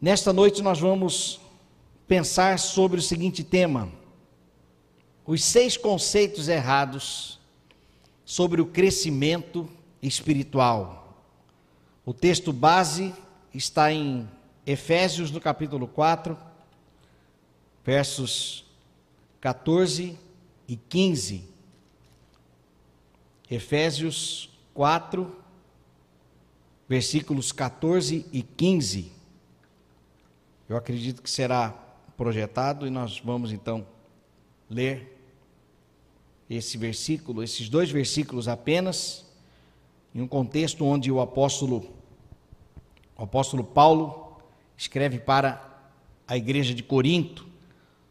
Nesta noite nós vamos pensar sobre o seguinte tema: os seis conceitos errados sobre o crescimento espiritual. O texto base está em Efésios, no capítulo 4, versos 14 e 15. Efésios 4, versículos 14 e 15. Eu acredito que será projetado e nós vamos então ler esse versículo, esses dois versículos apenas, em um contexto onde o apóstolo, o apóstolo Paulo escreve para a igreja de Corinto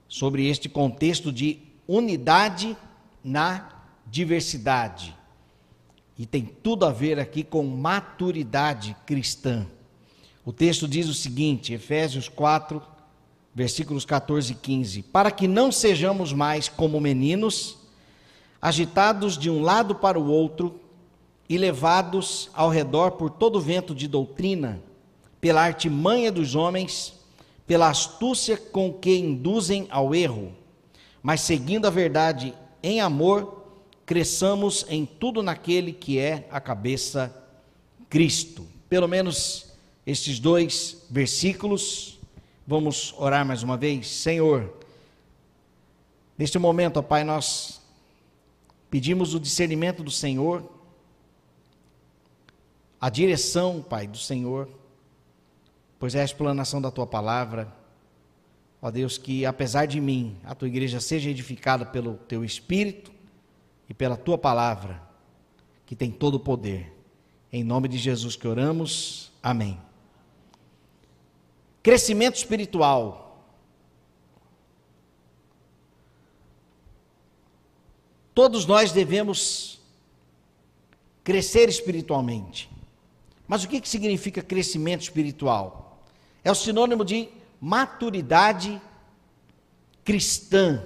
sobre este contexto de unidade na diversidade. E tem tudo a ver aqui com maturidade cristã. O texto diz o seguinte, Efésios 4, versículos 14 e 15: Para que não sejamos mais como meninos, agitados de um lado para o outro e levados ao redor por todo vento de doutrina, pela artimanha dos homens, pela astúcia com que induzem ao erro, mas seguindo a verdade em amor, cresçamos em tudo naquele que é a cabeça, Cristo. Pelo menos estes dois versículos. Vamos orar mais uma vez. Senhor, neste momento, ó Pai, nós pedimos o discernimento do Senhor, a direção, Pai, do Senhor, pois é a explanação da tua palavra. Ó Deus, que apesar de mim, a tua igreja seja edificada pelo teu Espírito e pela tua palavra, que tem todo o poder. Em nome de Jesus que oramos. Amém. Crescimento espiritual. Todos nós devemos crescer espiritualmente. Mas o que, significa crescimento espiritual? É o sinônimo de maturidade cristã.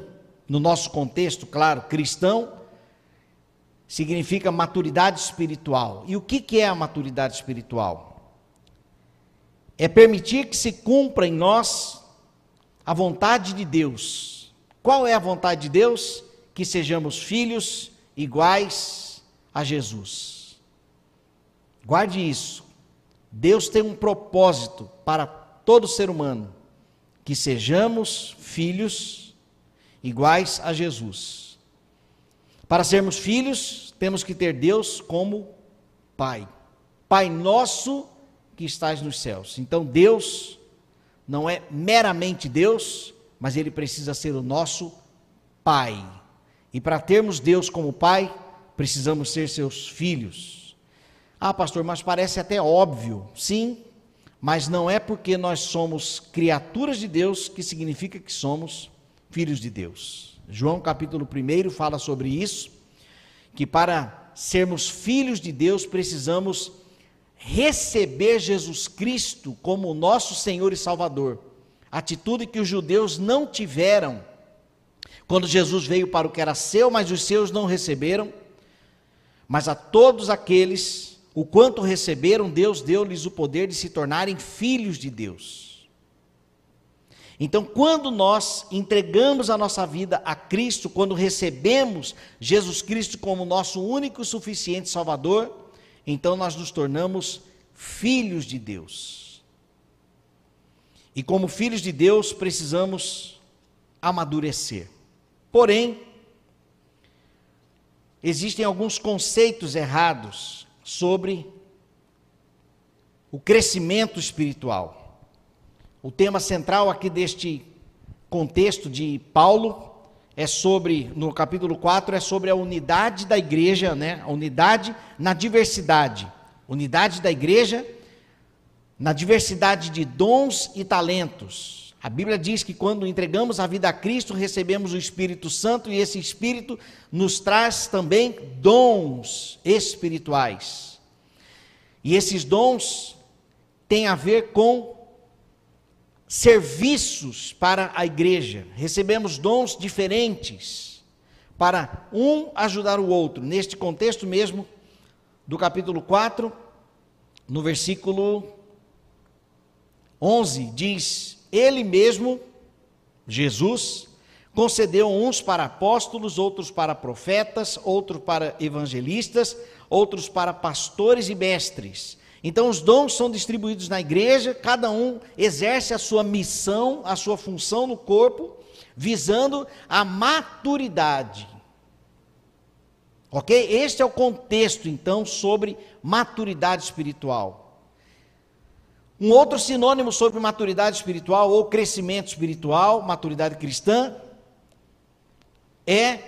No nosso contexto, claro, cristão significa maturidade espiritual. E o que é a maturidade espiritual? É permitir que se cumpra em nós a vontade de Deus. Qual é a vontade de Deus? Que sejamos filhos iguais a Jesus. Guarde isso. Deus tem um propósito para todo ser humano: que sejamos filhos iguais a Jesus. Para sermos filhos, temos que ter Deus como Pai. Pai nosso que estás nos céus. Então Deus não é meramente Deus, mas ele precisa ser o nosso Pai. E para termos Deus como Pai, precisamos ser seus filhos. Ah, pastor, mas parece até óbvio. Sim, mas não é porque nós somos criaturas de Deus que significa que somos filhos de Deus. João capítulo 1 fala sobre isso, que para sermos filhos de Deus precisamos receber Jesus Cristo como nosso Senhor e Salvador. Atitude que os judeus não tiveram quando Jesus veio para o que era seu, mas os seus não receberam. Mas a todos aqueles, o quanto receberam, Deus deu-lhes o poder de se tornarem filhos de Deus. Então, quando nós entregamos a nossa vida a Cristo, quando recebemos Jesus Cristo como nosso único e suficiente Salvador, então nós nos tornamos filhos de Deus. E como filhos de Deus, precisamos amadurecer. Porém, existem alguns conceitos errados sobre o crescimento espiritual. O tema central aqui deste contexto de Paulo é sobre, no capítulo 4, é sobre a unidade da igreja, né? A unidade na diversidade. Unidade da igreja na diversidade de dons e talentos. A Bíblia diz que quando entregamos a vida a Cristo, recebemos o Espírito Santo e esse Espírito nos traz também dons espirituais. E esses dons têm a ver com serviços para a igreja, recebemos dons diferentes para um ajudar o outro. Neste contexto mesmo do capítulo 4, no versículo 11 diz: Ele mesmo, Jesus, concedeu uns para apóstolos, outros para profetas, outros para evangelistas, outros para pastores e mestres. Então, os dons são distribuídos na igreja, cada um exerce a sua missão, a sua função no corpo, visando a maturidade. Ok? Este é o contexto, então, sobre maturidade espiritual. Um outro sinônimo sobre maturidade espiritual ou crescimento espiritual, maturidade cristã, é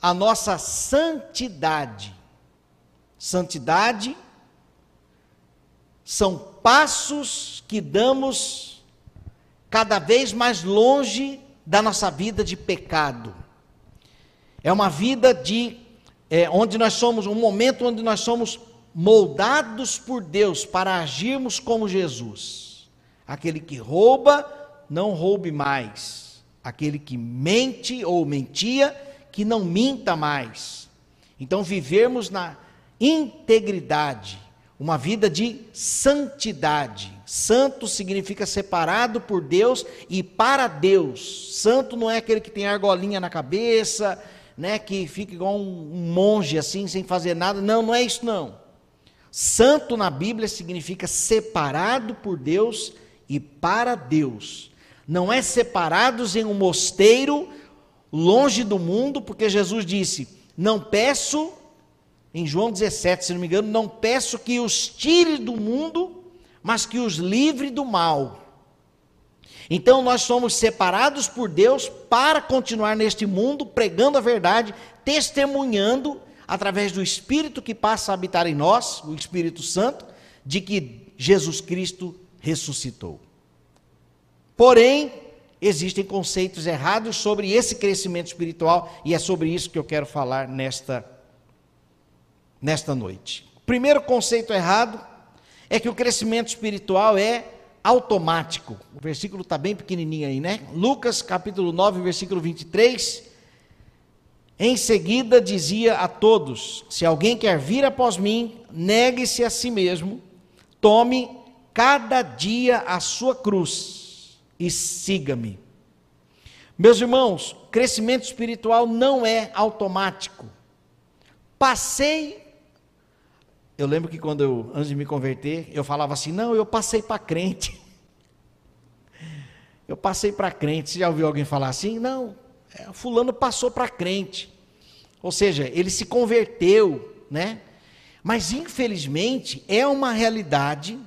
a nossa santidade. Santidade são passos que damos cada vez mais longe da nossa vida de pecado. É uma vida de é, onde nós somos, um momento onde nós somos moldados por Deus para agirmos como Jesus. Aquele que rouba, não roube mais. Aquele que mente ou mentia, que não minta mais. Então, vivermos na integridade, uma vida de santidade. Santo significa separado por Deus e para Deus. Santo não é aquele que tem argolinha na cabeça, né, que fica igual um, monge assim, sem fazer nada. Não, não é isso não. Santo na Bíblia significa separado por Deus e para Deus. Não é separados em um mosteiro, longe do mundo, porque Jesus disse: Não peço em João 17, se não me engano, não peço que os tire do mundo, mas que os livre do mal. Então nós somos separados por Deus para continuar neste mundo pregando a verdade, testemunhando através do Espírito que passa a habitar em nós, o Espírito Santo, de que Jesus Cristo ressuscitou. Porém, existem conceitos errados sobre esse crescimento espiritual e é sobre isso que eu quero falar nesta nesta noite. Primeiro conceito errado é que o crescimento espiritual é automático. O versículo está bem pequenininho aí, né? Lucas capítulo 9, versículo 23. Em seguida dizia a todos: Se alguém quer vir após mim, negue-se a si mesmo, tome cada dia a sua cruz e siga-me. Meus irmãos, crescimento espiritual não é automático. Passei eu lembro que quando eu, antes de me converter, eu falava assim: não, eu passei para crente. Eu passei para crente. Você já ouviu alguém falar assim? Não, é, Fulano passou para crente. Ou seja, ele se converteu, né? Mas infelizmente é uma realidade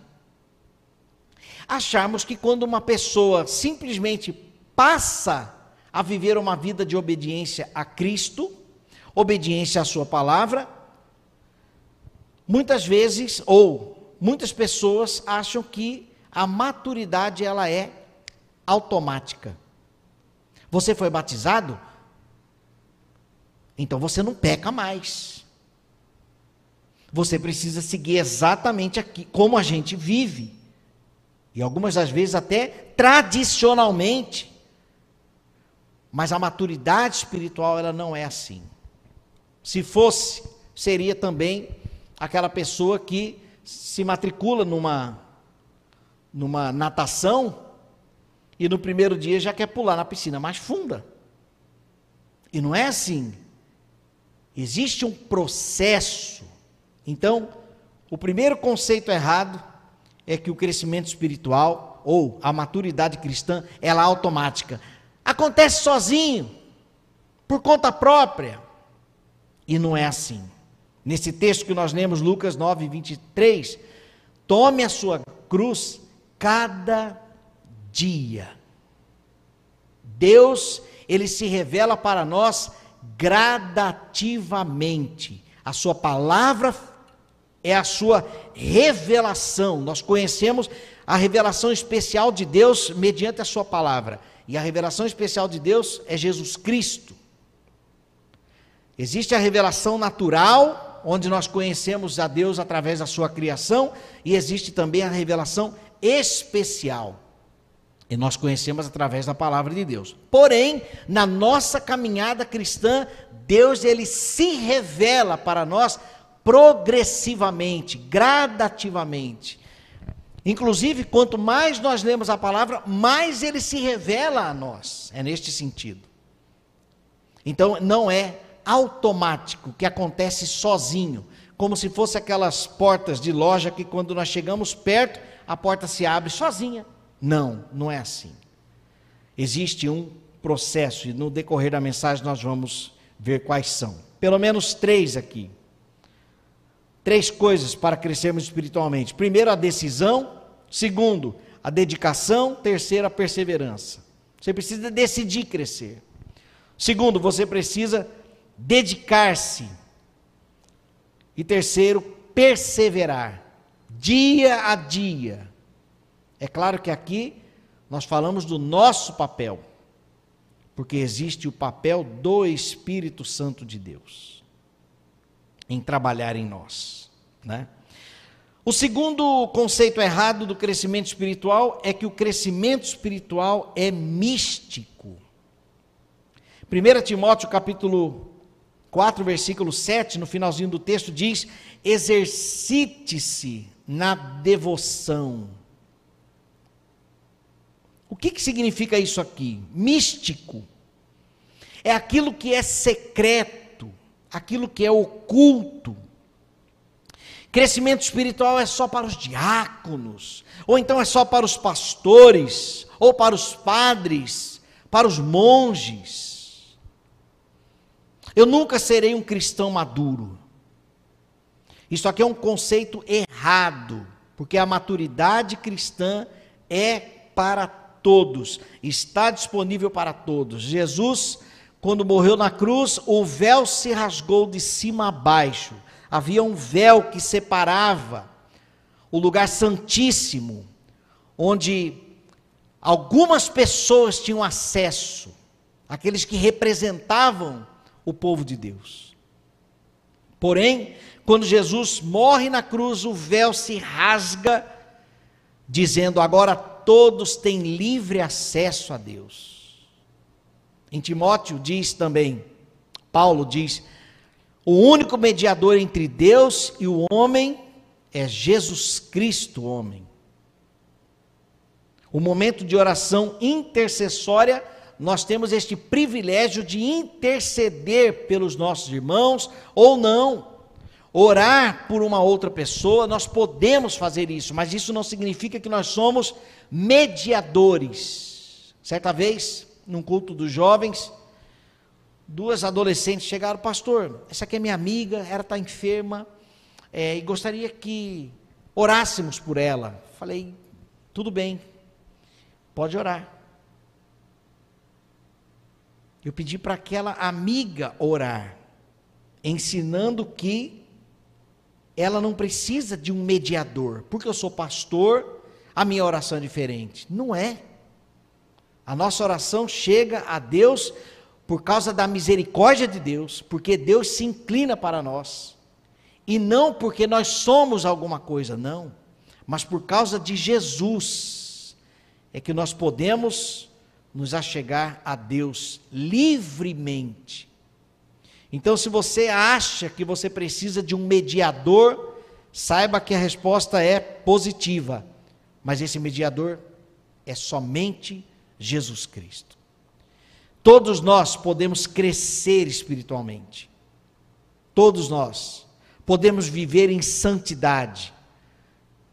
acharmos que quando uma pessoa simplesmente passa a viver uma vida de obediência a Cristo, obediência à Sua palavra, Muitas vezes, ou muitas pessoas acham que a maturidade ela é automática. Você foi batizado? Então você não peca mais. Você precisa seguir exatamente aqui como a gente vive. E algumas das vezes até tradicionalmente. Mas a maturidade espiritual ela não é assim. Se fosse, seria também aquela pessoa que se matricula numa, numa natação e no primeiro dia já quer pular na piscina mais funda. E não é assim. Existe um processo. Então, o primeiro conceito errado é que o crescimento espiritual ou a maturidade cristã, ela é automática. Acontece sozinho, por conta própria. E não é assim. Nesse texto que nós lemos, Lucas 9, 23, tome a sua cruz cada dia. Deus, ele se revela para nós gradativamente. A sua palavra é a sua revelação. Nós conhecemos a revelação especial de Deus mediante a sua palavra. E a revelação especial de Deus é Jesus Cristo. Existe a revelação natural, onde nós conhecemos a Deus através da sua criação, e existe também a revelação especial. E nós conhecemos através da palavra de Deus. Porém, na nossa caminhada cristã, Deus ele se revela para nós progressivamente, gradativamente. Inclusive, quanto mais nós lemos a palavra, mais ele se revela a nós. É neste sentido. Então, não é automático que acontece sozinho, como se fosse aquelas portas de loja que quando nós chegamos perto, a porta se abre sozinha. Não, não é assim. Existe um processo e no decorrer da mensagem nós vamos ver quais são. Pelo menos três aqui. Três coisas para crescermos espiritualmente: primeiro, a decisão, segundo, a dedicação, terceiro, a perseverança. Você precisa decidir crescer. Segundo, você precisa dedicar-se. E terceiro, perseverar, dia a dia. É claro que aqui nós falamos do nosso papel, porque existe o papel do Espírito Santo de Deus em trabalhar em nós. Né? O segundo conceito errado do crescimento espiritual é que o crescimento espiritual é místico. 1 Timóteo capítulo 4, versículo 7, no finalzinho do texto, diz: exercite-se na devoção. O que, que significa isso aqui? Místico. É aquilo que é secreto aquilo que é oculto. Crescimento espiritual é só para os diáconos, ou então é só para os pastores, ou para os padres, para os monges. Eu nunca serei um cristão maduro. Isso aqui é um conceito errado, porque a maturidade cristã é para todos, está disponível para todos. Jesus quando morreu na cruz, o véu se rasgou de cima a baixo. Havia um véu que separava o lugar santíssimo, onde algumas pessoas tinham acesso, aqueles que representavam o povo de Deus. Porém, quando Jesus morre na cruz, o véu se rasga, dizendo: agora todos têm livre acesso a Deus. Em Timóteo diz também, Paulo diz: o único mediador entre Deus e o homem é Jesus Cristo, homem. O momento de oração intercessória, nós temos este privilégio de interceder pelos nossos irmãos ou não. Orar por uma outra pessoa, nós podemos fazer isso, mas isso não significa que nós somos mediadores. Certa vez, num culto dos jovens, duas adolescentes chegaram, pastor, essa aqui é minha amiga, ela está enferma, é, e gostaria que orássemos por ela. Falei, tudo bem, pode orar. Eu pedi para aquela amiga orar, ensinando que ela não precisa de um mediador, porque eu sou pastor, a minha oração é diferente. Não é. A nossa oração chega a Deus por causa da misericórdia de Deus, porque Deus se inclina para nós. E não porque nós somos alguma coisa, não, mas por causa de Jesus é que nós podemos nos achegar a Deus livremente. Então, se você acha que você precisa de um mediador, saiba que a resposta é positiva, mas esse mediador é somente Jesus Cristo. Todos nós podemos crescer espiritualmente. Todos nós podemos viver em santidade.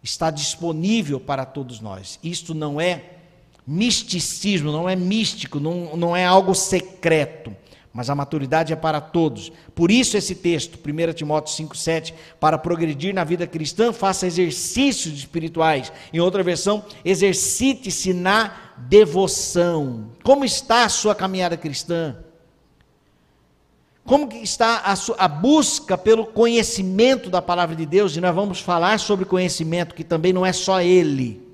Está disponível para todos nós. Isto não é misticismo, não é místico, não, não é algo secreto mas a maturidade é para todos. Por isso esse texto, 1 Timóteo 5,7, para progredir na vida cristã, faça exercícios espirituais. Em outra versão, exercite-se na devoção. Como está a sua caminhada cristã? Como está a, sua, a busca pelo conhecimento da palavra de Deus? E nós vamos falar sobre conhecimento, que também não é só ele.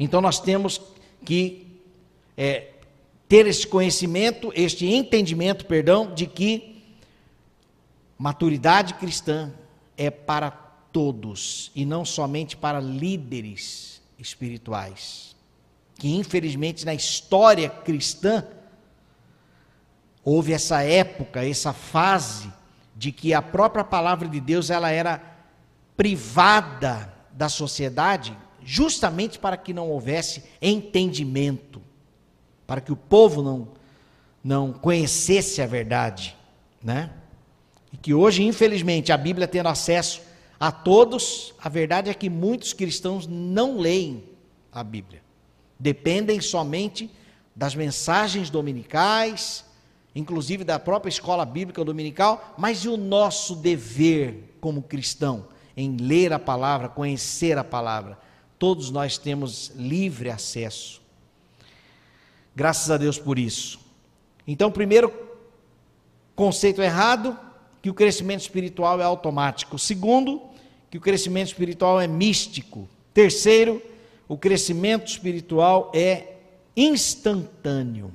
Então nós temos que é, ter este conhecimento, este entendimento, perdão, de que maturidade cristã é para todos e não somente para líderes espirituais. Que infelizmente na história cristã houve essa época, essa fase de que a própria palavra de Deus ela era privada da sociedade justamente para que não houvesse entendimento, para que o povo não, não conhecesse a verdade, né? E que hoje, infelizmente, a Bíblia tendo acesso a todos, a verdade é que muitos cristãos não leem a Bíblia. Dependem somente das mensagens dominicais, inclusive da própria escola bíblica dominical, mas e o nosso dever como cristão em ler a palavra, conhecer a palavra? Todos nós temos livre acesso. Graças a Deus por isso. Então, primeiro conceito errado, que o crescimento espiritual é automático. Segundo, que o crescimento espiritual é místico. Terceiro, o crescimento espiritual é instantâneo.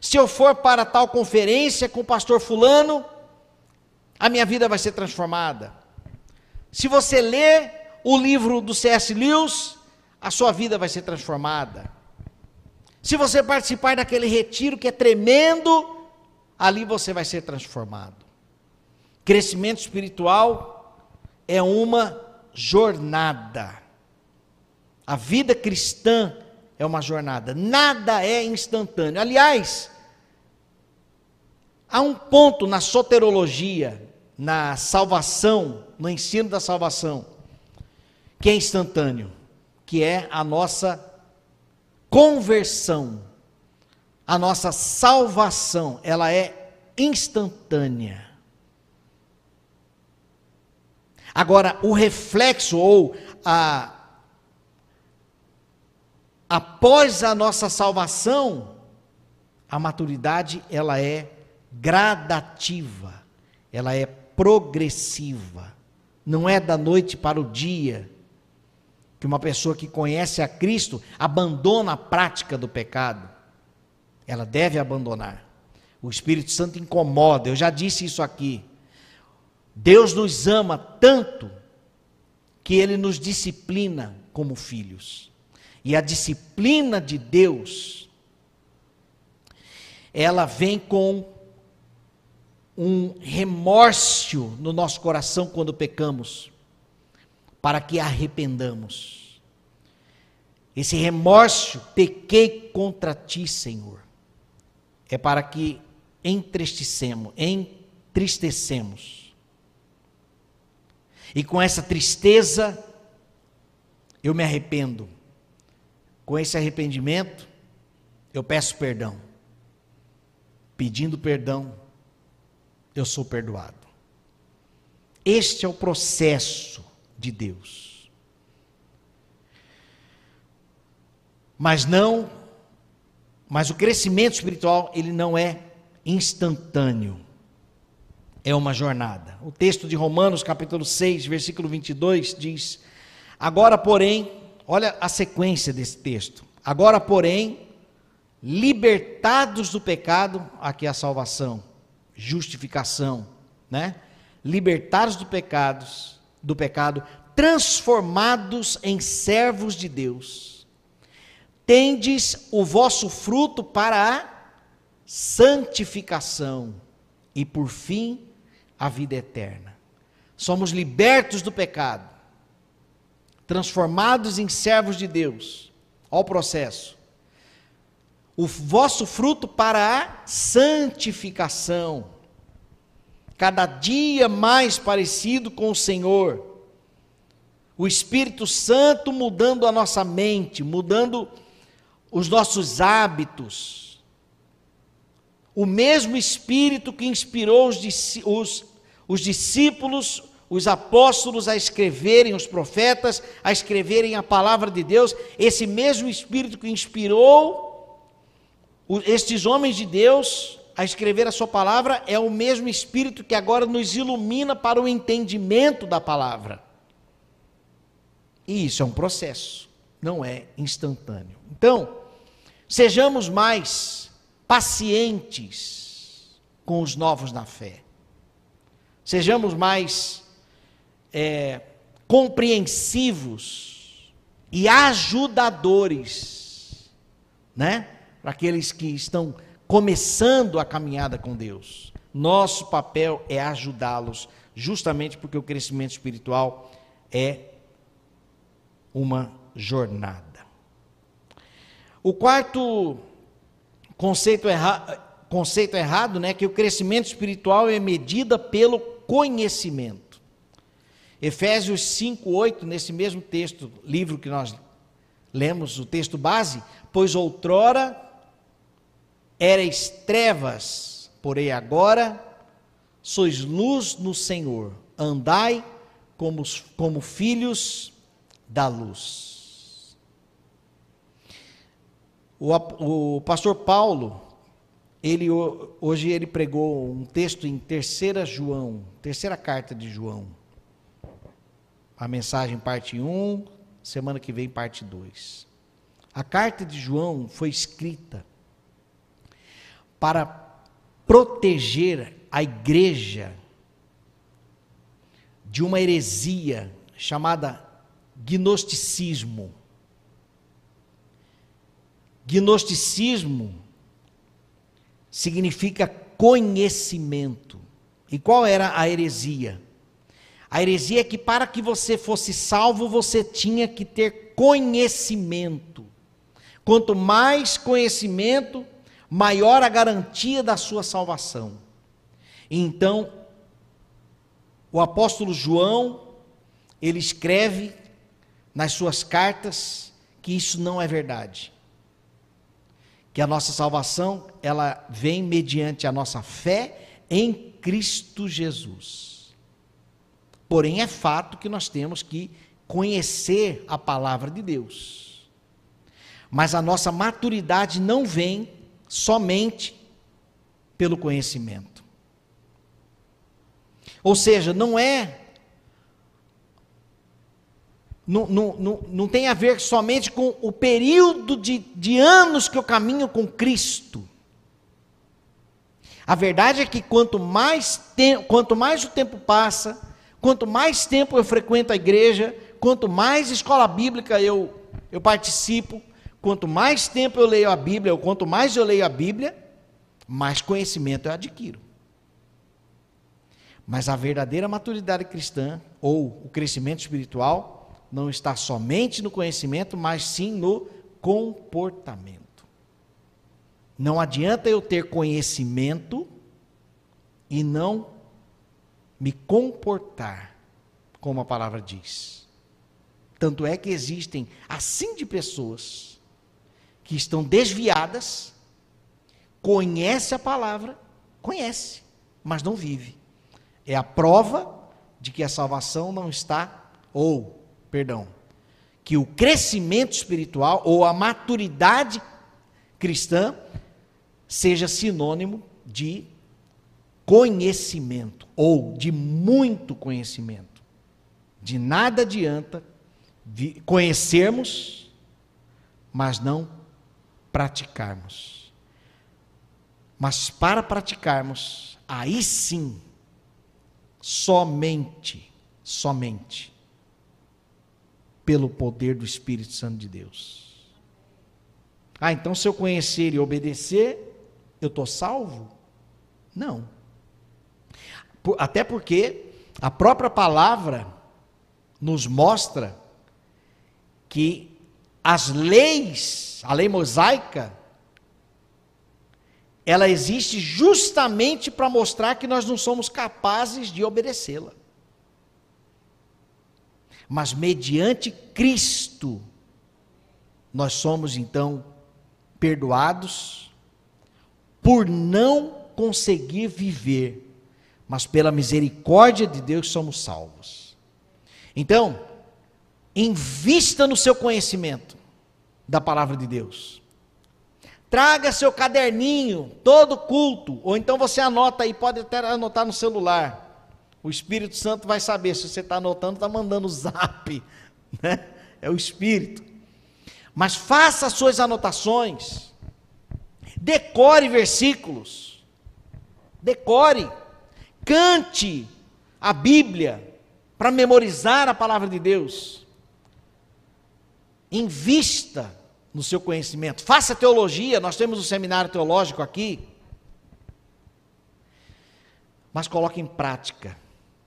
Se eu for para tal conferência com o pastor Fulano, a minha vida vai ser transformada. Se você ler o livro do C.S. Lewis, a sua vida vai ser transformada. Se você participar daquele retiro que é tremendo, ali você vai ser transformado. Crescimento espiritual é uma jornada. A vida cristã é uma jornada, nada é instantâneo. Aliás, há um ponto na soterologia, na salvação, no ensino da salvação, que é instantâneo, que é a nossa conversão, a nossa salvação, ela é instantânea. Agora, o reflexo ou a após a nossa salvação, a maturidade ela é gradativa, ela é progressiva. Não é da noite para o dia que uma pessoa que conhece a Cristo abandona a prática do pecado. Ela deve abandonar. O Espírito Santo incomoda, eu já disse isso aqui. Deus nos ama tanto que ele nos disciplina como filhos. E a disciplina de Deus, ela vem com um remorso no nosso coração quando pecamos, para que arrependamos. Esse remorso, pequei contra ti, Senhor, é para que entristecemos, entristecemos. E com essa tristeza, eu me arrependo. Com esse arrependimento, eu peço perdão. Pedindo perdão, eu sou perdoado. Este é o processo de Deus. Mas não, mas o crescimento espiritual, ele não é instantâneo. É uma jornada. O texto de Romanos, capítulo 6, versículo 22 diz: Agora, porém, Olha a sequência desse texto. Agora, porém, libertados do pecado, aqui é a salvação, justificação, né? Libertados do pecados, do pecado, transformados em servos de Deus. Tendes o vosso fruto para a santificação e por fim a vida eterna. Somos libertos do pecado transformados em servos de Deus. Olha o processo. O vosso fruto para a santificação, cada dia mais parecido com o Senhor. O Espírito Santo mudando a nossa mente, mudando os nossos hábitos. O mesmo Espírito que inspirou os, os, os discípulos os apóstolos a escreverem, os profetas a escreverem a palavra de Deus, esse mesmo Espírito que inspirou estes homens de Deus a escrever a sua palavra, é o mesmo Espírito que agora nos ilumina para o entendimento da palavra. E isso é um processo, não é instantâneo. Então, sejamos mais pacientes com os novos na fé. Sejamos mais é, compreensivos e ajudadores, né? Para aqueles que estão começando a caminhada com Deus. Nosso papel é ajudá-los justamente porque o crescimento espiritual é uma jornada. O quarto conceito, erra, conceito errado, né, que o crescimento espiritual é medida pelo conhecimento. Efésios 5, 8, nesse mesmo texto, livro que nós lemos, o texto base, pois outrora erais trevas, porém agora sois luz no Senhor, andai como, como filhos da luz. O, o pastor Paulo, ele hoje ele pregou um texto em terceira João, terceira carta de João. A mensagem parte 1, semana que vem parte 2. A carta de João foi escrita para proteger a igreja de uma heresia chamada gnosticismo. Gnosticismo significa conhecimento. E qual era a heresia? A heresia é que para que você fosse salvo, você tinha que ter conhecimento. Quanto mais conhecimento, maior a garantia da sua salvação. Então, o apóstolo João, ele escreve nas suas cartas que isso não é verdade. Que a nossa salvação, ela vem mediante a nossa fé em Cristo Jesus. Porém, é fato que nós temos que conhecer a palavra de Deus. Mas a nossa maturidade não vem somente pelo conhecimento. Ou seja, não é não, não, não, não tem a ver somente com o período de, de anos que eu caminho com Cristo. A verdade é que quanto mais, tempo, quanto mais o tempo passa, quanto mais tempo eu frequento a igreja, quanto mais escola bíblica eu, eu participo, quanto mais tempo eu leio a Bíblia, ou quanto mais eu leio a Bíblia, mais conhecimento eu adquiro. Mas a verdadeira maturidade cristã, ou o crescimento espiritual, não está somente no conhecimento, mas sim no comportamento. Não adianta eu ter conhecimento e não me comportar como a palavra diz. Tanto é que existem assim de pessoas que estão desviadas, conhece a palavra, conhece, mas não vive. É a prova de que a salvação não está ou perdão, que o crescimento espiritual ou a maturidade cristã seja sinônimo de conhecimento ou de muito conhecimento. De nada adianta conhecermos, mas não praticarmos. Mas para praticarmos, aí sim, somente, somente, pelo poder do Espírito Santo de Deus. Ah, então se eu conhecer e obedecer, eu estou salvo? Não. Até porque a própria palavra nos mostra que as leis, a lei mosaica, ela existe justamente para mostrar que nós não somos capazes de obedecê-la mas mediante Cristo, nós somos então perdoados por não conseguir viver, mas pela misericórdia de Deus somos salvos. Então, invista no seu conhecimento da palavra de Deus. Traga seu caderninho, todo culto, ou então você anota aí, pode até anotar no celular. O Espírito Santo vai saber se você está anotando, está mandando zap, né? É o Espírito. Mas faça as suas anotações, decore versículos, decore, cante a Bíblia para memorizar a palavra de Deus. Invista no seu conhecimento, faça teologia, nós temos um seminário teológico aqui. Mas coloque em prática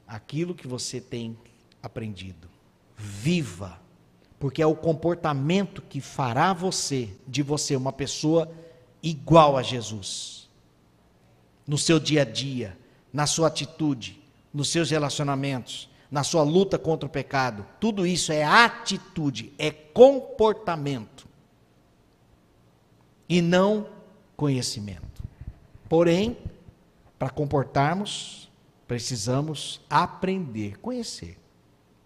aquilo que você tem aprendido. Viva, porque é o comportamento que fará você, de você, uma pessoa igual a Jesus. No seu dia a dia, na sua atitude, nos seus relacionamentos, na sua luta contra o pecado. Tudo isso é atitude, é comportamento. E não conhecimento. Porém, para comportarmos, precisamos aprender, conhecer.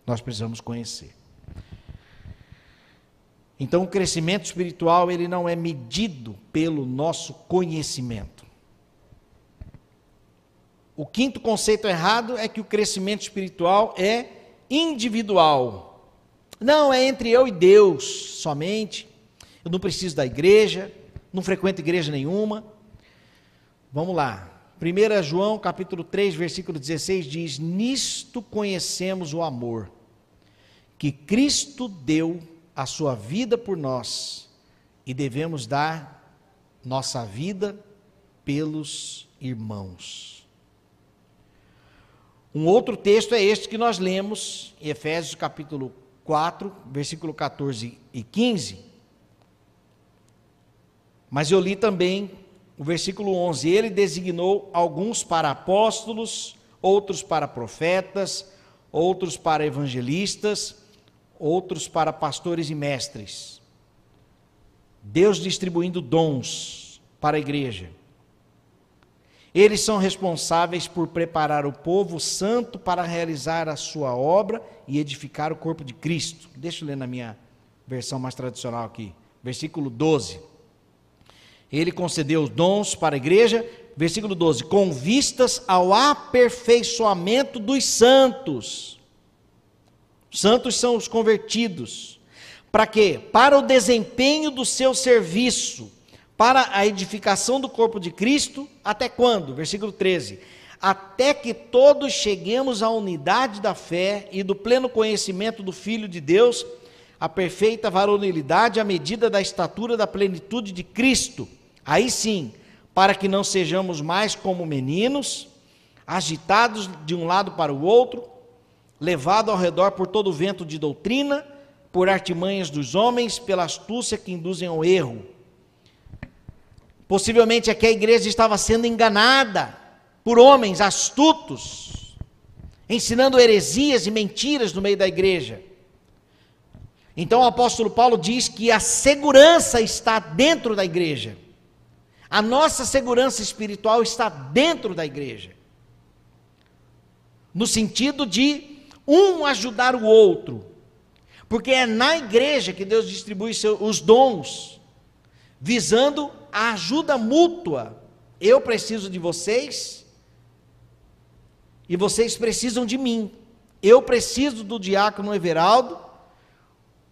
Nós precisamos conhecer. Então, o crescimento espiritual ele não é medido pelo nosso conhecimento. O quinto conceito errado é que o crescimento espiritual é individual. Não é entre eu e Deus somente. Eu não preciso da igreja, não frequento igreja nenhuma. Vamos lá. 1 João capítulo 3, versículo 16 diz: Nisto conhecemos o amor, que Cristo deu a sua vida por nós, e devemos dar nossa vida pelos irmãos. Um outro texto é este que nós lemos em Efésios capítulo 4, versículo 14 e 15. Mas eu li também o versículo 11: Ele designou alguns para apóstolos, outros para profetas, outros para evangelistas, outros para pastores e mestres. Deus distribuindo dons para a igreja. Eles são responsáveis por preparar o povo santo para realizar a sua obra e edificar o corpo de Cristo. Deixa eu ler na minha versão mais tradicional aqui, versículo 12. Ele concedeu os dons para a igreja, versículo 12, com vistas ao aperfeiçoamento dos santos. Santos são os convertidos. Para quê? Para o desempenho do seu serviço, para a edificação do corpo de Cristo, até quando? Versículo 13. Até que todos cheguemos à unidade da fé e do pleno conhecimento do Filho de Deus, a perfeita varonilidade à medida da estatura da plenitude de Cristo Aí sim, para que não sejamos mais como meninos, agitados de um lado para o outro, levados ao redor por todo o vento de doutrina, por artimanhas dos homens, pela astúcia que induzem ao erro. Possivelmente aqui a igreja estava sendo enganada por homens astutos, ensinando heresias e mentiras no meio da igreja. Então o apóstolo Paulo diz que a segurança está dentro da igreja. A nossa segurança espiritual está dentro da igreja. No sentido de um ajudar o outro. Porque é na igreja que Deus distribui os dons, visando a ajuda mútua. Eu preciso de vocês e vocês precisam de mim. Eu preciso do diácono Everaldo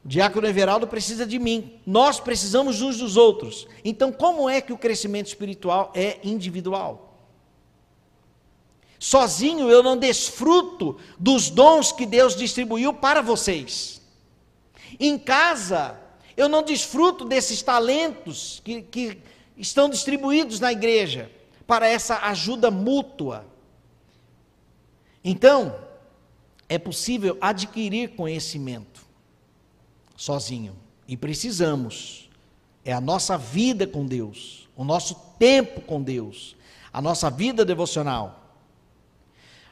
o diácono Everaldo precisa de mim. Nós precisamos uns dos outros. Então, como é que o crescimento espiritual é individual? Sozinho eu não desfruto dos dons que Deus distribuiu para vocês. Em casa, eu não desfruto desses talentos que, que estão distribuídos na igreja para essa ajuda mútua. Então, é possível adquirir conhecimento sozinho. E precisamos. É a nossa vida com Deus, o nosso tempo com Deus, a nossa vida devocional.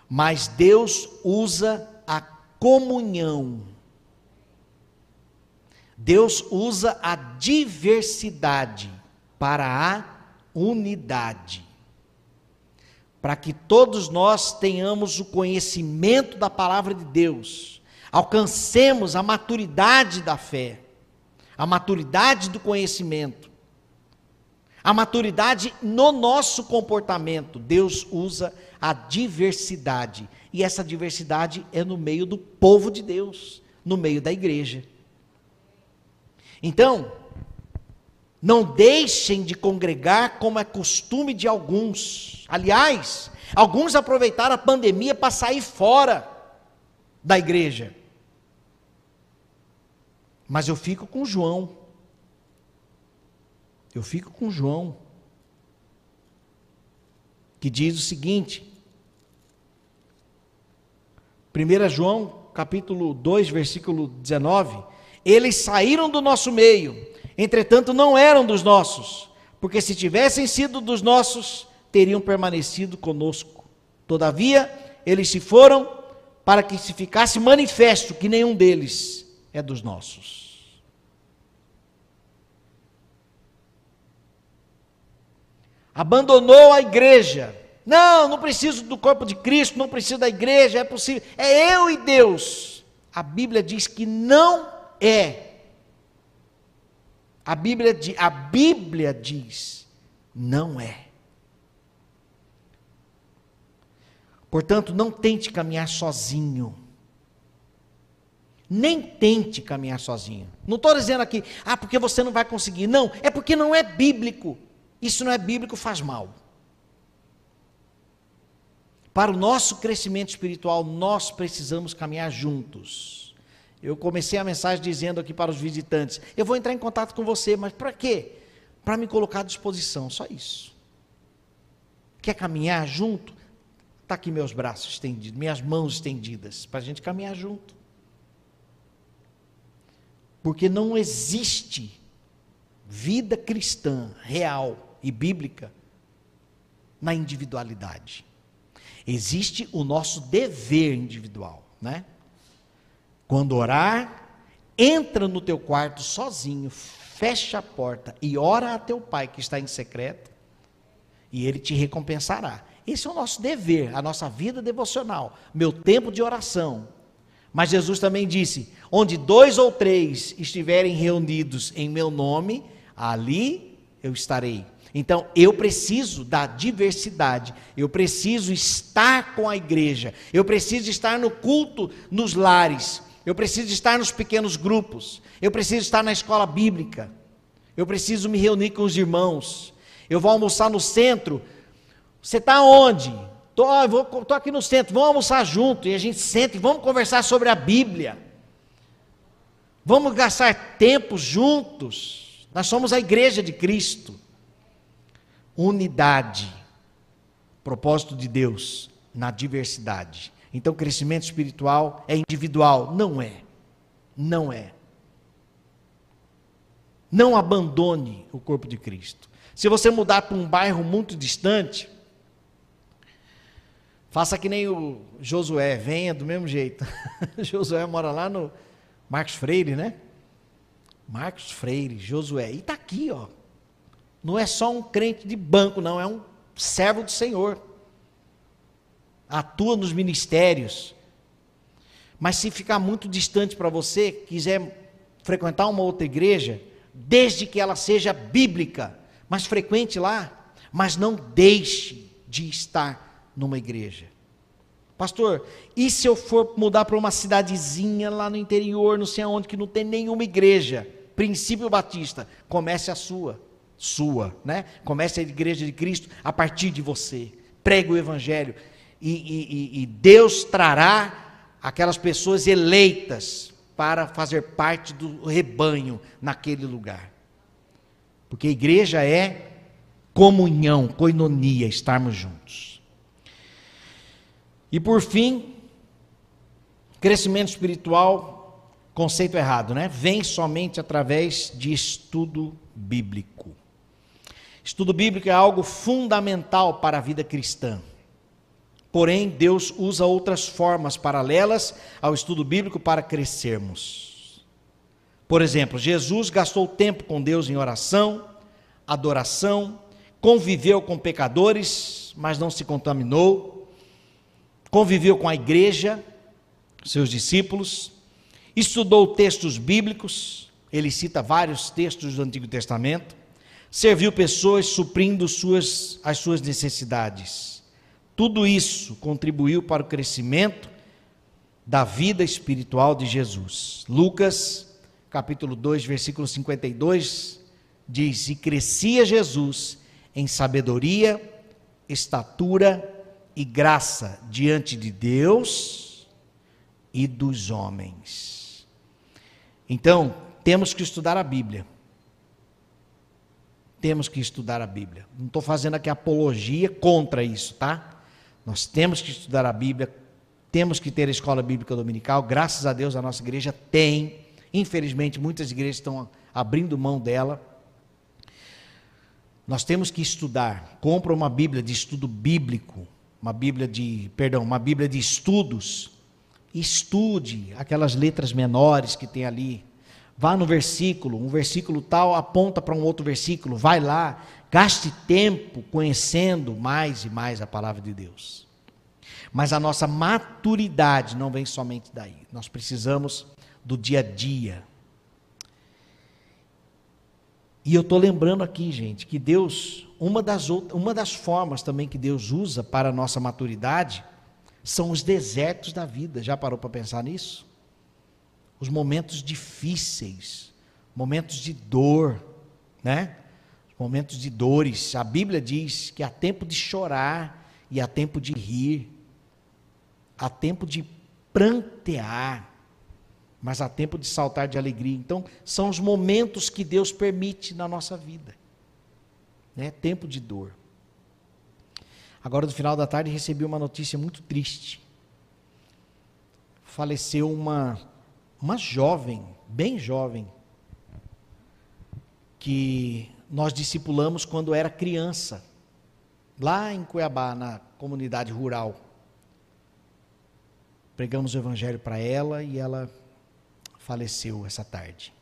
Mas Deus usa a comunhão. Deus usa a diversidade para a unidade. Para que todos nós tenhamos o conhecimento da palavra de Deus alcancemos a maturidade da fé, a maturidade do conhecimento, a maturidade no nosso comportamento. Deus usa a diversidade, e essa diversidade é no meio do povo de Deus, no meio da igreja. Então, não deixem de congregar como é costume de alguns. Aliás, alguns aproveitaram a pandemia para sair fora da igreja. Mas eu fico com João. Eu fico com João. Que diz o seguinte: 1 João, capítulo 2, versículo 19, eles saíram do nosso meio, entretanto não eram dos nossos, porque se tivessem sido dos nossos, teriam permanecido conosco. Todavia, eles se foram para que se ficasse manifesto que nenhum deles é dos nossos. Abandonou a igreja. Não, não preciso do corpo de Cristo, não preciso da igreja, é possível. É eu e Deus. A Bíblia diz que não é. A Bíblia, a Bíblia diz, não é. Portanto, não tente caminhar sozinho. Nem tente caminhar sozinho. Não estou dizendo aqui, ah, porque você não vai conseguir. Não, é porque não é bíblico. Isso não é bíblico, faz mal. Para o nosso crescimento espiritual, nós precisamos caminhar juntos. Eu comecei a mensagem dizendo aqui para os visitantes: eu vou entrar em contato com você, mas para quê? Para me colocar à disposição, só isso. Quer caminhar junto? Está aqui meus braços estendidos, minhas mãos estendidas, para a gente caminhar junto. Porque não existe vida cristã real e bíblica na individualidade. Existe o nosso dever individual, né? Quando orar, entra no teu quarto sozinho, fecha a porta e ora a teu pai que está em secreto, e ele te recompensará. Esse é o nosso dever, a nossa vida devocional, meu tempo de oração. Mas Jesus também disse: onde dois ou três estiverem reunidos em meu nome, ali eu estarei. Então, eu preciso da diversidade, eu preciso estar com a igreja, eu preciso estar no culto nos lares, eu preciso estar nos pequenos grupos, eu preciso estar na escola bíblica, eu preciso me reunir com os irmãos, eu vou almoçar no centro, você está onde? Estou aqui no centro, vamos almoçar junto. E a gente senta e vamos conversar sobre a Bíblia. Vamos gastar tempo juntos. Nós somos a igreja de Cristo. Unidade. Propósito de Deus na diversidade. Então, crescimento espiritual é individual? Não é. Não é. Não abandone o corpo de Cristo. Se você mudar para um bairro muito distante, Faça que nem o Josué, venha do mesmo jeito. Josué mora lá no Marcos Freire, né? Marcos Freire, Josué. E está aqui, ó. Não é só um crente de banco, não, é um servo do Senhor. Atua nos ministérios. Mas se ficar muito distante para você, quiser frequentar uma outra igreja, desde que ela seja bíblica, mas frequente lá, mas não deixe de estar numa igreja. Pastor, e se eu for mudar para uma cidadezinha lá no interior, não sei aonde, que não tem nenhuma igreja? Princípio Batista, comece a sua, sua, né? Comece a igreja de Cristo a partir de você. Pregue o Evangelho e, e, e Deus trará aquelas pessoas eleitas para fazer parte do rebanho naquele lugar. Porque a igreja é comunhão, coinonia, estarmos juntos. E por fim, crescimento espiritual, conceito errado, né? Vem somente através de estudo bíblico. Estudo bíblico é algo fundamental para a vida cristã. Porém, Deus usa outras formas paralelas ao estudo bíblico para crescermos. Por exemplo, Jesus gastou tempo com Deus em oração, adoração, conviveu com pecadores, mas não se contaminou conviveu com a igreja, seus discípulos, estudou textos bíblicos, ele cita vários textos do Antigo Testamento, serviu pessoas suprindo suas, as suas necessidades. Tudo isso contribuiu para o crescimento da vida espiritual de Jesus. Lucas, capítulo 2, versículo 52, diz: E crescia Jesus em sabedoria, estatura e graça diante de Deus e dos homens. Então, temos que estudar a Bíblia. Temos que estudar a Bíblia. Não estou fazendo aqui apologia contra isso, tá? Nós temos que estudar a Bíblia, temos que ter a escola bíblica dominical. Graças a Deus a nossa igreja tem. Infelizmente, muitas igrejas estão abrindo mão dela. Nós temos que estudar. Compra uma Bíblia de estudo bíblico, uma Bíblia de, perdão, uma Bíblia de estudos. Estude aquelas letras menores que tem ali. Vá no versículo, um versículo tal aponta para um outro versículo, vai lá, gaste tempo conhecendo mais e mais a palavra de Deus. Mas a nossa maturidade não vem somente daí. Nós precisamos do dia a dia. E eu estou lembrando aqui, gente, que Deus, uma das, outras, uma das formas também que Deus usa para a nossa maturidade são os desertos da vida. Já parou para pensar nisso? Os momentos difíceis, momentos de dor, né? Momentos de dores. A Bíblia diz que há tempo de chorar e há tempo de rir. Há tempo de prantear, mas há tempo de saltar de alegria. Então, são os momentos que Deus permite na nossa vida. Né? Tempo de dor. Agora, no final da tarde, recebi uma notícia muito triste. Faleceu uma, uma jovem, bem jovem, que nós discipulamos quando era criança, lá em Cuiabá, na comunidade rural. Pregamos o evangelho para ela e ela faleceu essa tarde.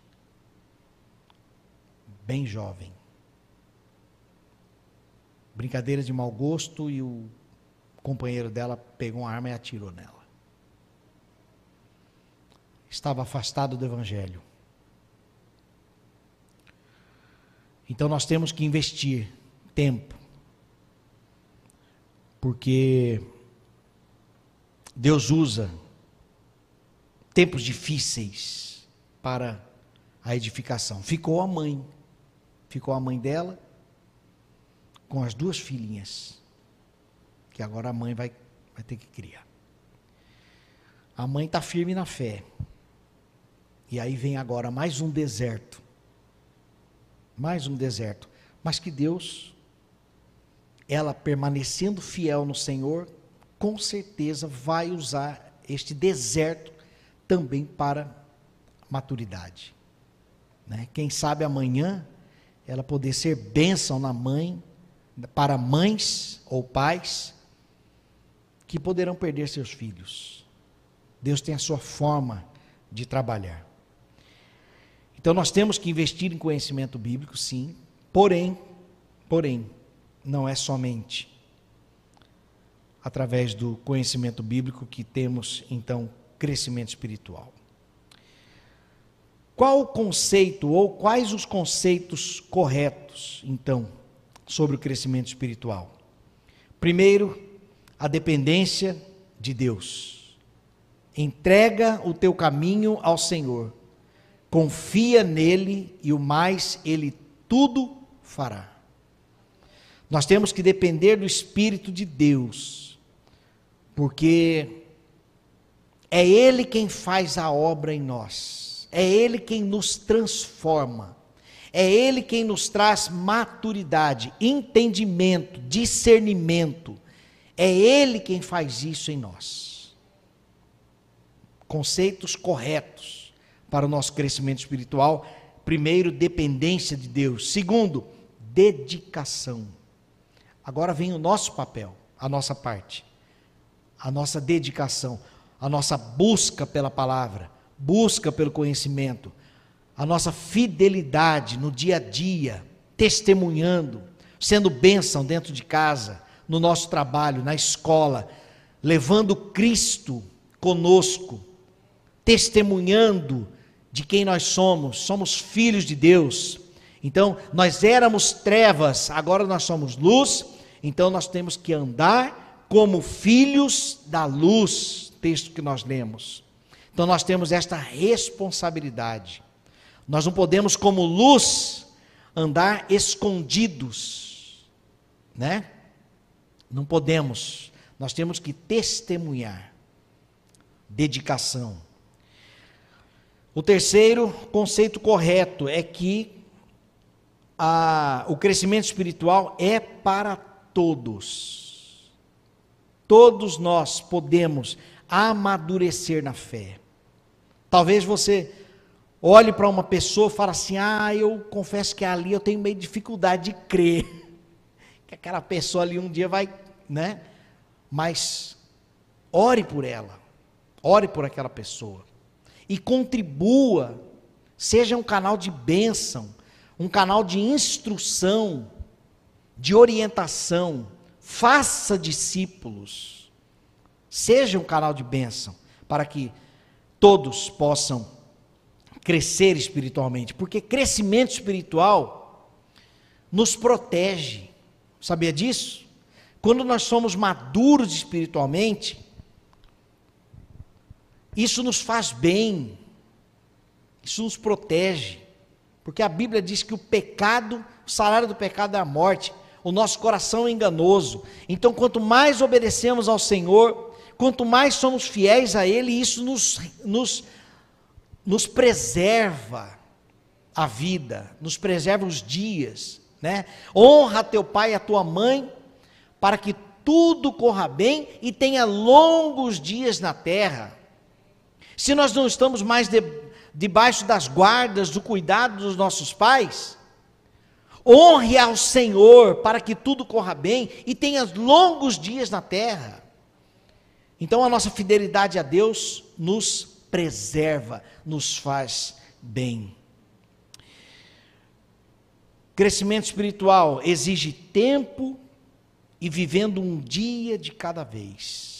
Bem jovem. Brincadeiras de mau gosto e o companheiro dela pegou uma arma e atirou nela. Estava afastado do evangelho. Então nós temos que investir tempo. Porque Deus usa tempos difíceis para a edificação. Ficou a mãe, ficou a mãe dela com as duas filhinhas, que agora a mãe vai, vai ter que criar. A mãe está firme na fé. E aí vem agora mais um deserto. Mais um deserto. Mas que Deus, ela permanecendo fiel no Senhor, com certeza vai usar este deserto também para maturidade. Né? Quem sabe amanhã ela poder ser bênção na mãe, para mães ou pais que poderão perder seus filhos. Deus tem a sua forma de trabalhar. Então nós temos que investir em conhecimento bíblico, sim, porém, porém, não é somente através do conhecimento bíblico que temos então crescimento espiritual. Qual o conceito ou quais os conceitos corretos, então, sobre o crescimento espiritual? Primeiro, a dependência de Deus. Entrega o teu caminho ao Senhor. Confia nele e o mais ele tudo fará. Nós temos que depender do Espírito de Deus, porque é Ele quem faz a obra em nós, é Ele quem nos transforma, é Ele quem nos traz maturidade, entendimento, discernimento, é Ele quem faz isso em nós. Conceitos corretos para o nosso crescimento espiritual. Primeiro, dependência de Deus. Segundo, dedicação. Agora vem o nosso papel, a nossa parte, a nossa dedicação a nossa busca pela palavra, busca pelo conhecimento, a nossa fidelidade no dia a dia, testemunhando, sendo bênção dentro de casa, no nosso trabalho, na escola, levando Cristo conosco, testemunhando de quem nós somos, somos filhos de Deus. Então, nós éramos trevas, agora nós somos luz, então nós temos que andar como filhos da luz texto que nós lemos. Então nós temos esta responsabilidade. Nós não podemos, como luz, andar escondidos, né? Não podemos. Nós temos que testemunhar. Dedicação. O terceiro conceito correto é que a, o crescimento espiritual é para todos. Todos nós podemos amadurecer na fé. Talvez você olhe para uma pessoa e fale assim: Ah, eu confesso que ali eu tenho meio dificuldade de crer. Que aquela pessoa ali um dia vai, né? Mas ore por ela. Ore por aquela pessoa. E contribua. Seja um canal de bênção, um canal de instrução, de orientação. Faça discípulos. Seja um canal de bênção para que todos possam crescer espiritualmente, porque crescimento espiritual nos protege. Sabia disso? Quando nós somos maduros espiritualmente, isso nos faz bem, isso nos protege, porque a Bíblia diz que o pecado, o salário do pecado é a morte, o nosso coração é enganoso. Então, quanto mais obedecemos ao Senhor, quanto mais somos fiéis a Ele, isso nos, nos nos preserva a vida, nos preserva os dias, né? Honra teu pai e a tua mãe, para que tudo corra bem e tenha longos dias na terra. Se nós não estamos mais de, debaixo das guardas, do cuidado dos nossos pais, honre ao Senhor para que tudo corra bem e tenha longos dias na terra. Então a nossa fidelidade a Deus nos preserva, nos faz bem. Crescimento espiritual exige tempo e vivendo um dia de cada vez.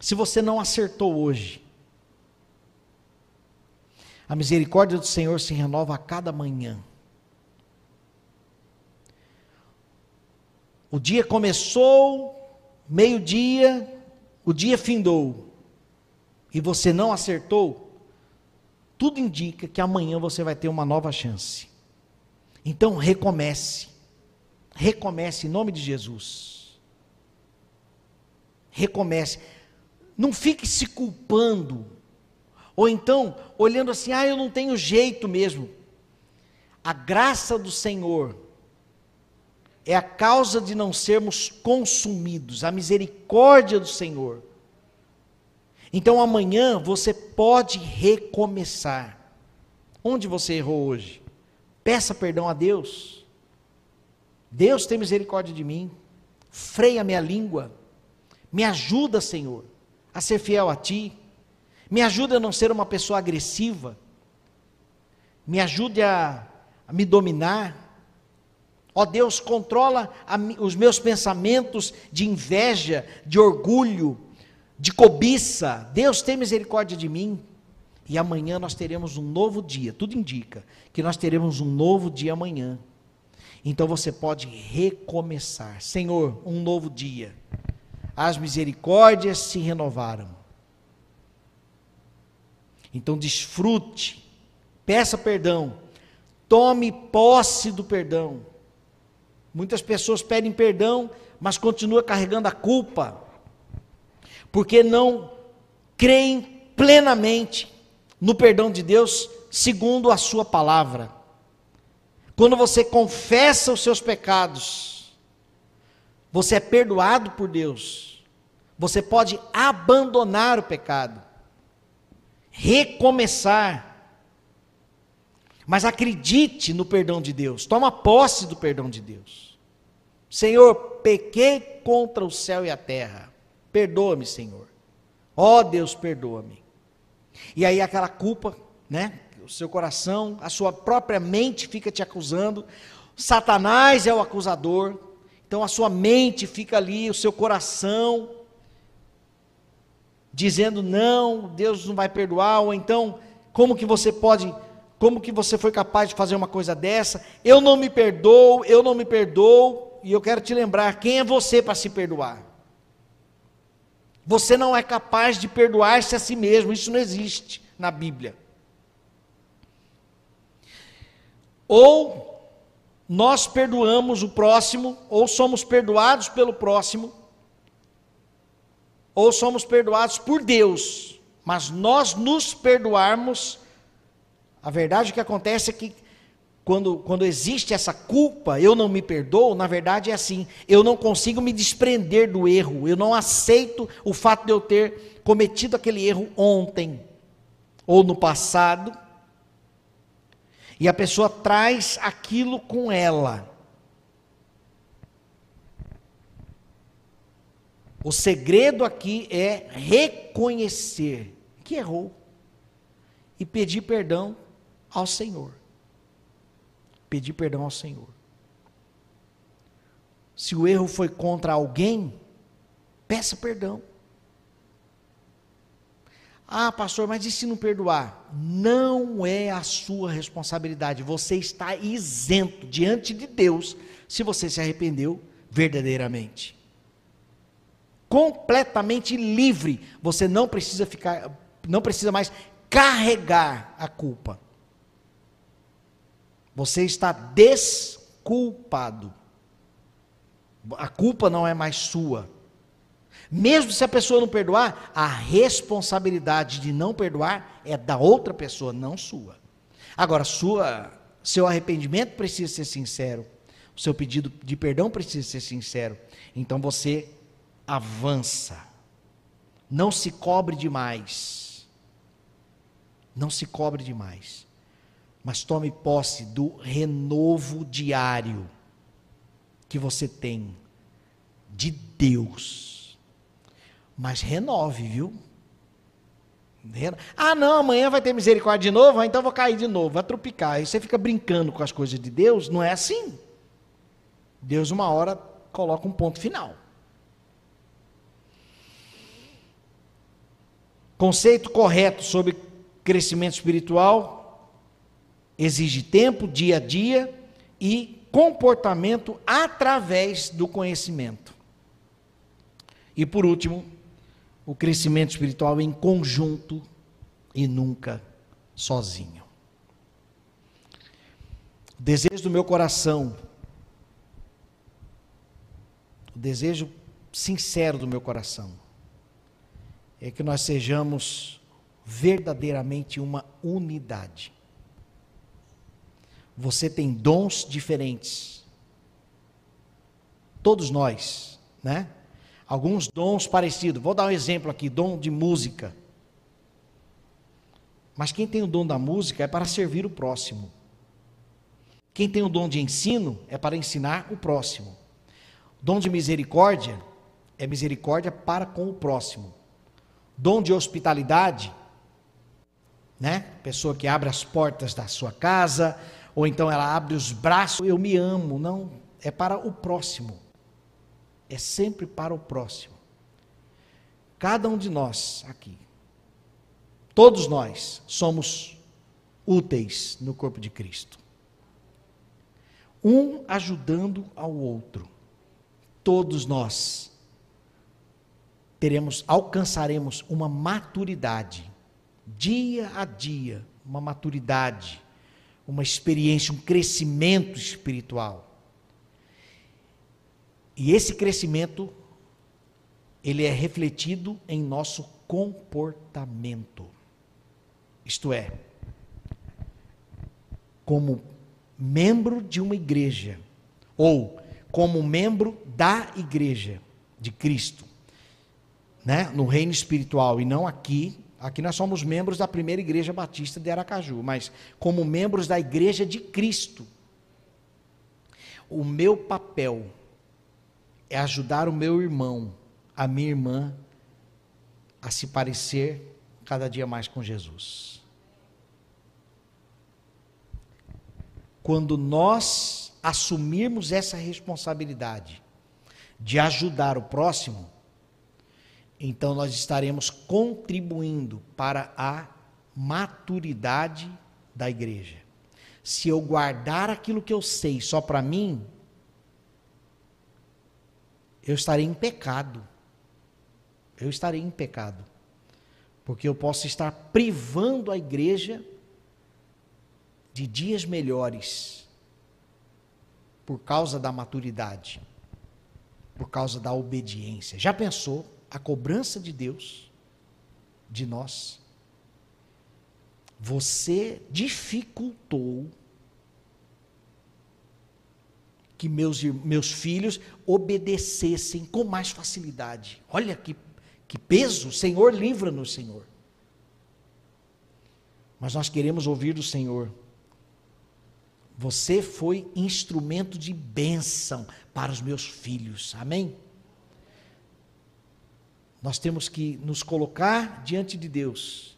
Se você não acertou hoje, a misericórdia do Senhor se renova a cada manhã. O dia começou, meio-dia, o dia findou e você não acertou, tudo indica que amanhã você vai ter uma nova chance. Então recomece. Recomece em nome de Jesus. Recomece. Não fique se culpando. Ou então, olhando assim, ah, eu não tenho jeito mesmo. A graça do Senhor é a causa de não sermos consumidos, a misericórdia do Senhor então amanhã você pode recomeçar. Onde você errou hoje? Peça perdão a Deus. Deus tem misericórdia de mim. Freia minha língua. Me ajuda, Senhor, a ser fiel a Ti. Me ajuda a não ser uma pessoa agressiva. Me ajude a, a me dominar. Ó Deus, controla a, os meus pensamentos de inveja, de orgulho, de cobiça. Deus tem misericórdia de mim. E amanhã nós teremos um novo dia. Tudo indica que nós teremos um novo dia amanhã. Então você pode recomeçar. Senhor, um novo dia. As misericórdias se renovaram. Então desfrute, peça perdão, tome posse do perdão. Muitas pessoas pedem perdão, mas continuam carregando a culpa porque não creem plenamente no perdão de Deus segundo a sua palavra. Quando você confessa os seus pecados, você é perdoado por Deus. Você pode abandonar o pecado, recomeçar. Mas acredite no perdão de Deus, toma posse do perdão de Deus. Senhor, pequei contra o céu e a terra. Perdoa-me, Senhor. Ó oh, Deus, perdoa-me. E aí aquela culpa, né? O seu coração, a sua própria mente fica te acusando. Satanás é o acusador. Então a sua mente fica ali, o seu coração dizendo não, Deus não vai perdoar, ou então como que você pode, como que você foi capaz de fazer uma coisa dessa? Eu não me perdoo, eu não me perdoo, e eu quero te lembrar, quem é você para se perdoar? Você não é capaz de perdoar-se a si mesmo, isso não existe na Bíblia. Ou nós perdoamos o próximo, ou somos perdoados pelo próximo, ou somos perdoados por Deus, mas nós nos perdoarmos, a verdade que acontece é que quando, quando existe essa culpa, eu não me perdoo, na verdade é assim, eu não consigo me desprender do erro, eu não aceito o fato de eu ter cometido aquele erro ontem ou no passado, e a pessoa traz aquilo com ela. O segredo aqui é reconhecer que errou e pedir perdão ao Senhor. Pedir perdão ao Senhor. Se o erro foi contra alguém, peça perdão. Ah, pastor, mas e se não perdoar? Não é a sua responsabilidade. Você está isento diante de Deus se você se arrependeu verdadeiramente. Completamente livre. Você não precisa ficar, não precisa mais carregar a culpa. Você está desculpado. A culpa não é mais sua. Mesmo se a pessoa não perdoar, a responsabilidade de não perdoar é da outra pessoa, não sua. Agora, sua, seu arrependimento precisa ser sincero. O seu pedido de perdão precisa ser sincero. Então você avança. Não se cobre demais. Não se cobre demais. Mas tome posse do renovo diário que você tem de Deus mas renove, viu? Ah, não, amanhã vai ter misericórdia de novo, ah, então vou cair de novo, vai tropicar. Aí você fica brincando com as coisas de Deus, não é assim. Deus, uma hora, coloca um ponto final. Conceito correto sobre crescimento espiritual exige tempo, dia a dia e comportamento através do conhecimento. E por último, o crescimento espiritual em conjunto e nunca sozinho. O desejo do meu coração, o desejo sincero do meu coração, é que nós sejamos verdadeiramente uma unidade. Você tem dons diferentes. Todos nós, né? Alguns dons parecidos. Vou dar um exemplo aqui: dom de música. Mas quem tem o dom da música é para servir o próximo. Quem tem o dom de ensino é para ensinar o próximo. Dom de misericórdia é misericórdia para com o próximo. Dom de hospitalidade, né? Pessoa que abre as portas da sua casa, ou então ela abre os braços, eu me amo, não, é para o próximo é sempre para o próximo. Cada um de nós aqui, todos nós, somos úteis no corpo de Cristo. Um ajudando ao outro. Todos nós teremos, alcançaremos uma maturidade, dia a dia, uma maturidade, uma experiência, um crescimento espiritual. E esse crescimento ele é refletido em nosso comportamento. Isto é, como membro de uma igreja ou como membro da igreja de Cristo, né, no reino espiritual e não aqui. Aqui nós somos membros da primeira igreja batista de Aracaju, mas como membros da igreja de Cristo. O meu papel é ajudar o meu irmão, a minha irmã, a se parecer cada dia mais com Jesus. Quando nós assumirmos essa responsabilidade de ajudar o próximo, então nós estaremos contribuindo para a maturidade da igreja. Se eu guardar aquilo que eu sei só para mim, eu estarei em pecado. Eu estarei em pecado. Porque eu posso estar privando a igreja de dias melhores por causa da maturidade, por causa da obediência. Já pensou a cobrança de Deus de nós? Você dificultou que meus, meus filhos obedecessem com mais facilidade. Olha que, que peso, Senhor, livra-nos, Senhor. Mas nós queremos ouvir do Senhor. Você foi instrumento de bênção para os meus filhos. Amém? Nós temos que nos colocar diante de Deus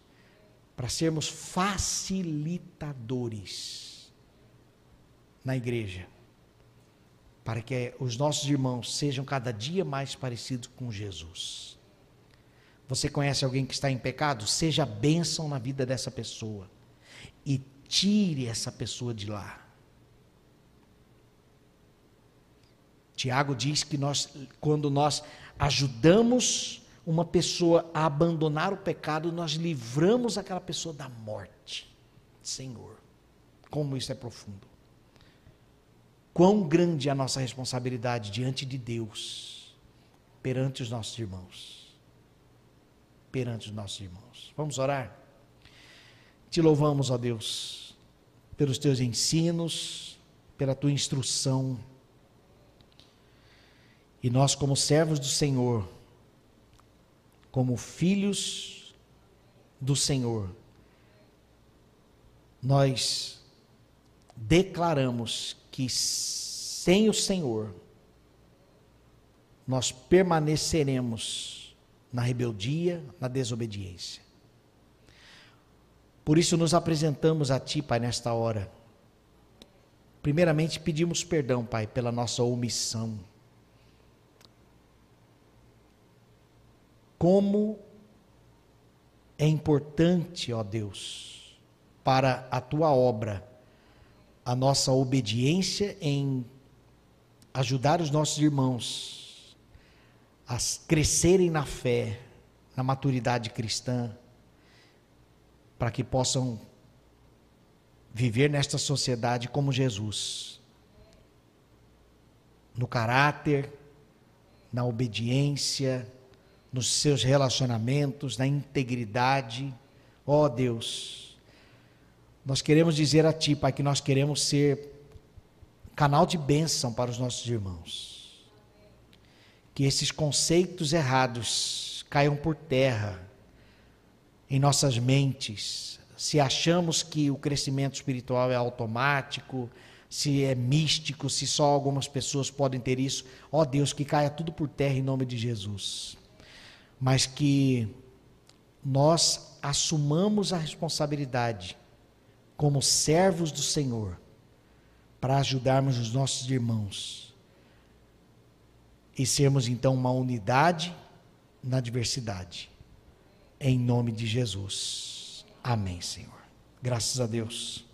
para sermos facilitadores na igreja, para que os nossos irmãos sejam cada dia mais parecidos com Jesus. Você conhece alguém que está em pecado? Seja bênção na vida dessa pessoa e tire essa pessoa de lá. Tiago diz que nós, quando nós ajudamos uma pessoa a abandonar o pecado, nós livramos aquela pessoa da morte. Senhor, como isso é profundo. Quão grande é a nossa responsabilidade diante de Deus, perante os nossos irmãos. Perante os nossos irmãos. Vamos orar? Te louvamos, ó Deus, pelos teus ensinos, pela tua instrução. E nós, como servos do Senhor, como filhos do Senhor, nós declaramos que sem o Senhor, nós permaneceremos na rebeldia, na desobediência. Por isso nos apresentamos a Ti, Pai, nesta hora. Primeiramente pedimos perdão, Pai, pela nossa omissão como é importante, ó Deus, para a tua obra, a nossa obediência em ajudar os nossos irmãos a crescerem na fé, na maturidade cristã, para que possam viver nesta sociedade como Jesus, no caráter, na obediência, nos seus relacionamentos, na integridade. Ó oh, Deus, nós queremos dizer a Ti, Pai, que nós queremos ser canal de bênção para os nossos irmãos. Que esses conceitos errados caiam por terra em nossas mentes. Se achamos que o crescimento espiritual é automático, se é místico, se só algumas pessoas podem ter isso, ó Deus, que caia tudo por terra em nome de Jesus mas que nós assumamos a responsabilidade como servos do Senhor para ajudarmos os nossos irmãos e sermos então uma unidade na diversidade. Em nome de Jesus. Amém, Senhor. Graças a Deus.